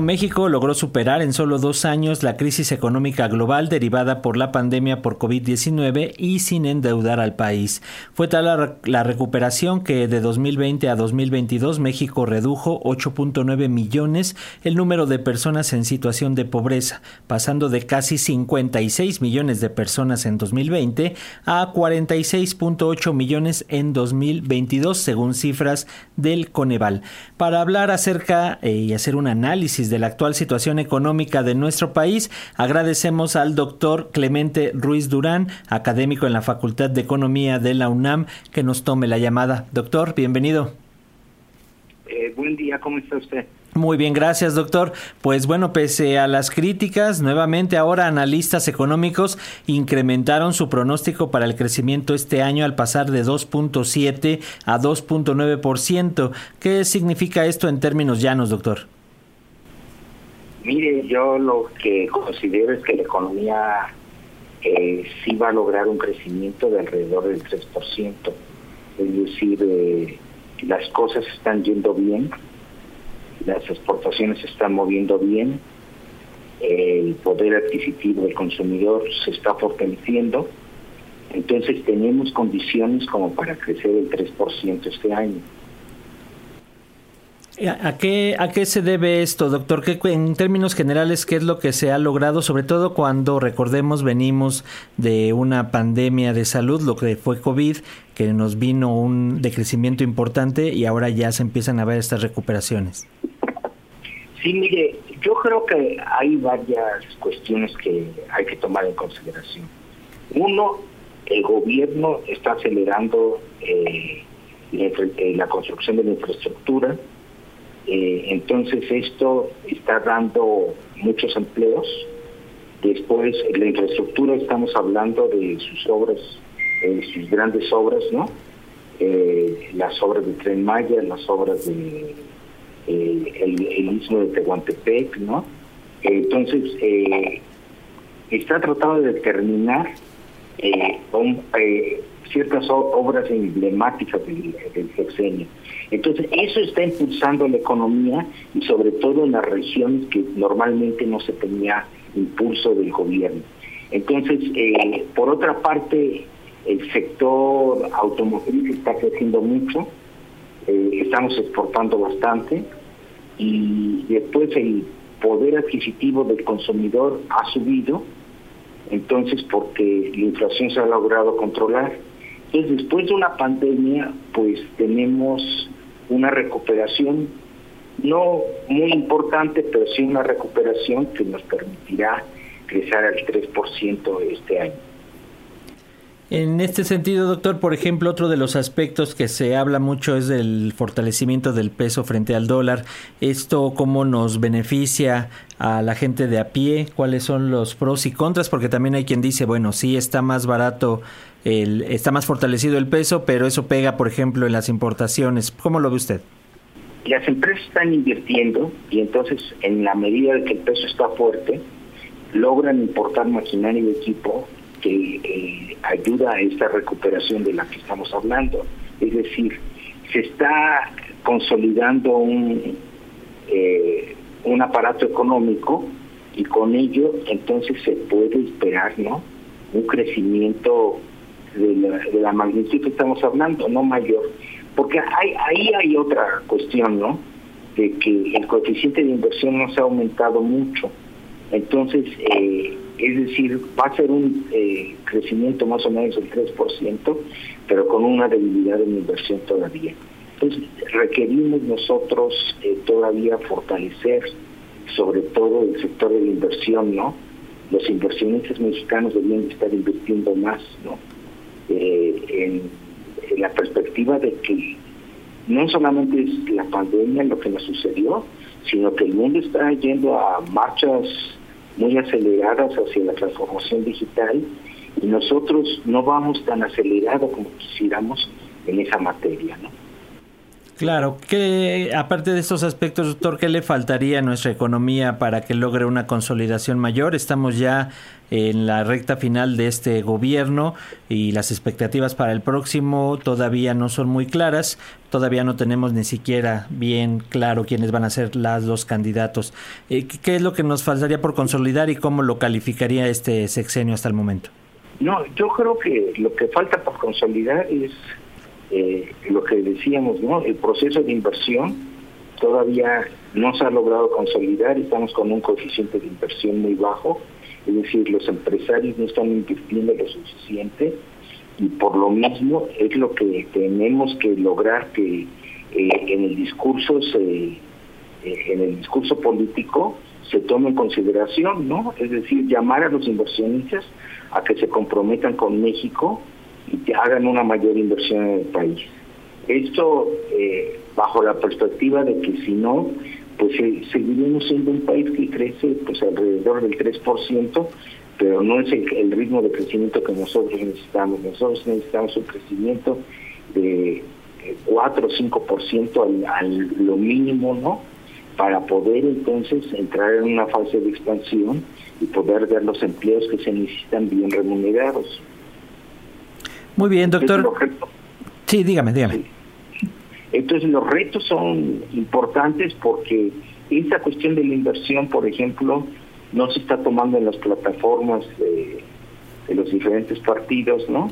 México logró superar en solo dos años la crisis económica global derivada por la pandemia por COVID-19 y sin endeudar al país. Fue tal la, recuperación que de 2020 a 2022 México redujo 8.9 millones el número de personas en situación de pobreza, pasando de casi 56 millones de personas en 2020 a 46.8 millones en 2022, según cifras del Coneval. Para hablar acerca eh, y hacer un análisis de la actual situación económica de nuestro país, agradecemos al doctor Clemente Ruiz Durán, académico en la Facultad de Economía de la UNAM, que nos tome la llamada. Doctor, bienvenido. Eh, buen día, ¿cómo está usted? Muy bien, gracias doctor. Pues bueno, pese a las críticas, nuevamente ahora analistas económicos incrementaron su pronóstico para el crecimiento este año al pasar de 2.7 a 2.9%. ¿Qué significa esto en términos llanos, doctor? Mire, yo lo que considero es que la economía eh, sí va a lograr un crecimiento de alrededor del 3%. Es decir, eh, las cosas están yendo bien, las exportaciones se están moviendo bien, el poder adquisitivo del consumidor se está fortaleciendo, entonces tenemos condiciones como para crecer el 3% este año. ¿A qué, ¿A qué se debe esto, doctor? ¿Qué, en términos generales, ¿qué es lo que se ha logrado? Sobre todo cuando, recordemos, venimos de una pandemia de salud, lo que fue COVID, que nos vino un decrecimiento importante y ahora ya se empiezan a ver estas recuperaciones. Sí, mire, yo creo que hay varias cuestiones que hay que tomar en consideración. Uno, el gobierno está acelerando eh, la construcción de la infraestructura, eh, entonces esto está dando muchos empleos. Después, la infraestructura, estamos hablando de sus obras, eh, sus grandes obras, ¿no? Eh, las obras de Tren Maya, las obras de el, el, istmo de Tehuantepec, ¿no? Entonces, está tratando de determinar ciertas obras emblemáticas del, del sexenio. Entonces, eso está impulsando la economía y sobre todo en las regiones que normalmente no se tenía impulso del gobierno. Entonces, eh, por otra parte, el sector automotriz está creciendo mucho, eh, estamos exportando bastante y después el poder adquisitivo del consumidor ha subido, entonces porque la inflación se ha logrado controlar. Entonces, después de una pandemia, pues tenemos una recuperación no muy importante, pero sí una recuperación que nos permitirá crecer al 3% este año. En este sentido, doctor, por ejemplo, otro de los aspectos que se habla mucho es del fortalecimiento del peso frente al dólar. ¿Esto cómo nos beneficia a la gente de a pie? ¿Cuáles son los pros y contras? Porque también hay quien dice, bueno, sí está más barato, el, está más fortalecido el peso, pero eso pega, por ejemplo, en las importaciones. ¿Cómo lo ve usted? Las empresas están invirtiendo y entonces, en la medida de que el peso está fuerte, logran importar maquinaria y equipo que eh, ayuda a esta recuperación de la que estamos hablando. Es decir, se está consolidando un, eh, un aparato económico y con ello entonces se puede esperar no un crecimiento de la, de la magnitud que estamos hablando, no mayor. Porque hay, ahí hay otra cuestión, ¿no? De que el coeficiente de inversión no se ha aumentado mucho. Entonces, eh, es decir, va a ser un eh, crecimiento más o menos del 3%, pero con una debilidad en inversión todavía. Entonces, requerimos nosotros eh, todavía fortalecer, sobre todo el sector de la inversión, ¿no? Los inversionistas mexicanos deberían estar invirtiendo más, ¿no? Eh, en la perspectiva de que no solamente es la pandemia lo que nos sucedió, sino que el mundo está yendo a marchas muy aceleradas hacia la transformación digital y nosotros no vamos tan acelerados como quisiéramos en esa materia. ¿no? Claro, que aparte de estos aspectos, doctor, ¿qué le faltaría a nuestra economía para que logre una consolidación mayor? Estamos ya en la recta final de este gobierno y las expectativas para el próximo todavía no son muy claras, todavía no tenemos ni siquiera bien claro quiénes van a ser las dos candidatos. Eh, ¿Qué es lo que nos faltaría por consolidar y cómo lo calificaría este sexenio hasta el momento? No, yo creo que lo que falta por consolidar es eh, lo que decíamos, ¿no? El proceso de inversión todavía no se ha logrado consolidar, estamos con un coeficiente de inversión muy bajo, es decir, los empresarios no están invirtiendo lo suficiente y por lo mismo es lo que tenemos que lograr que eh, en el discurso se, eh, en el discurso político se tome en consideración, ¿no? Es decir, llamar a los inversionistas a que se comprometan con México y que hagan una mayor inversión en el país. Esto eh, bajo la perspectiva de que si no, pues eh, seguiremos siendo un país que crece pues alrededor del 3%, pero no es el, ritmo de crecimiento que nosotros necesitamos. Nosotros necesitamos un crecimiento de 4 o 5% al, al lo mínimo, ¿no? Para poder entonces entrar en una fase de expansión y poder ver los empleos que se necesitan bien remunerados. Muy bien, doctor. Sí, dígame, dígame. Entonces los retos son importantes porque esta cuestión de la inversión, por ejemplo, no se está tomando en las plataformas de, de los diferentes partidos, ¿no?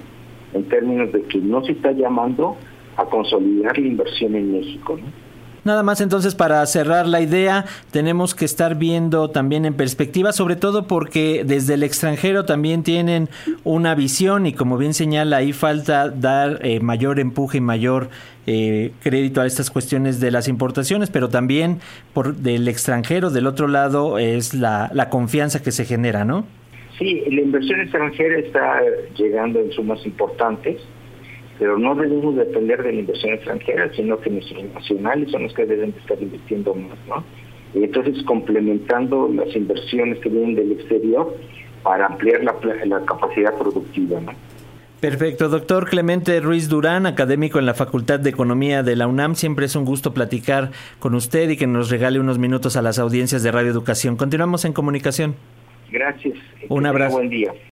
En términos de que no se está llamando a consolidar la inversión en México, ¿no? Nada más entonces para cerrar la idea, tenemos que estar viendo también en perspectiva, sobre todo porque desde el extranjero también tienen una visión y como bien señala, ahí falta dar eh, mayor empuje y mayor eh, crédito a estas cuestiones de las importaciones, pero también por del extranjero, del otro lado, es la, la confianza que se genera, ¿no? Sí, la inversión extranjera está llegando en sumas importantes pero no debemos depender de la inversión extranjera, sino que nuestros nacionales son los que deben estar invirtiendo más, ¿no? Y entonces complementando las inversiones que vienen del exterior para ampliar la, la capacidad productiva, ¿no? Perfecto, doctor Clemente Ruiz Durán, académico en la Facultad de Economía de la UNAM. Siempre es un gusto platicar con usted y que nos regale unos minutos a las audiencias de Radio Educación. Continuamos en comunicación. Gracias. Un abrazo. Buen día.